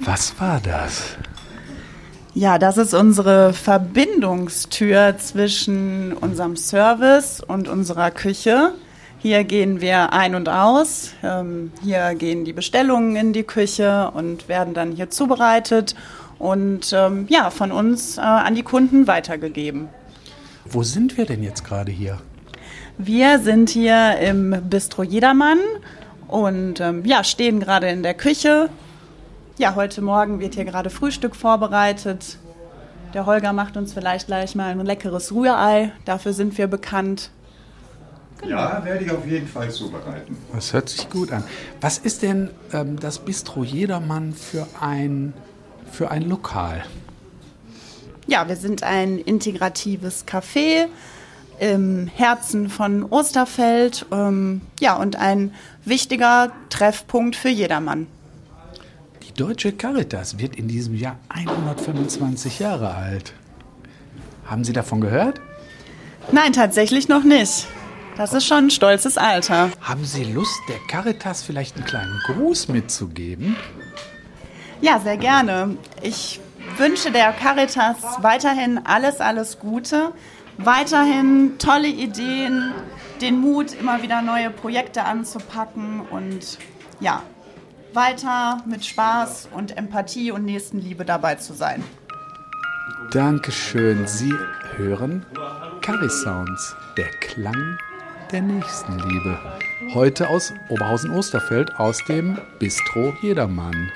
Was war das? Ja, das ist unsere Verbindungstür zwischen unserem Service und unserer Küche. Hier gehen wir ein und aus. Ähm, hier gehen die Bestellungen in die Küche und werden dann hier zubereitet und ähm, ja, von uns äh, an die Kunden weitergegeben. Wo sind wir denn jetzt gerade hier? Wir sind hier im Bistro Jedermann und ähm, ja, stehen gerade in der Küche. Ja, heute Morgen wird hier gerade Frühstück vorbereitet. Der Holger macht uns vielleicht gleich mal ein leckeres Rührei. Dafür sind wir bekannt. Genau. Ja, werde ich auf jeden Fall zubereiten. Das hört sich gut an. Was ist denn ähm, das Bistro Jedermann für ein, für ein Lokal? Ja, wir sind ein integratives Café im Herzen von Osterfeld. Ähm, ja, und ein wichtiger Treffpunkt für jedermann. Die Deutsche Caritas wird in diesem Jahr 125 Jahre alt. Haben Sie davon gehört? Nein, tatsächlich noch nicht. Das ist schon ein stolzes Alter. Haben Sie Lust, der Caritas vielleicht einen kleinen Gruß mitzugeben? Ja, sehr gerne. Ich wünsche der Caritas weiterhin alles, alles Gute, weiterhin tolle Ideen, den Mut, immer wieder neue Projekte anzupacken und ja, weiter mit Spaß und Empathie und Nächstenliebe dabei zu sein. Dankeschön. Sie hören Caris Sounds, der Klang der Nächstenliebe. Heute aus Oberhausen-Osterfeld aus dem Bistro Jedermann.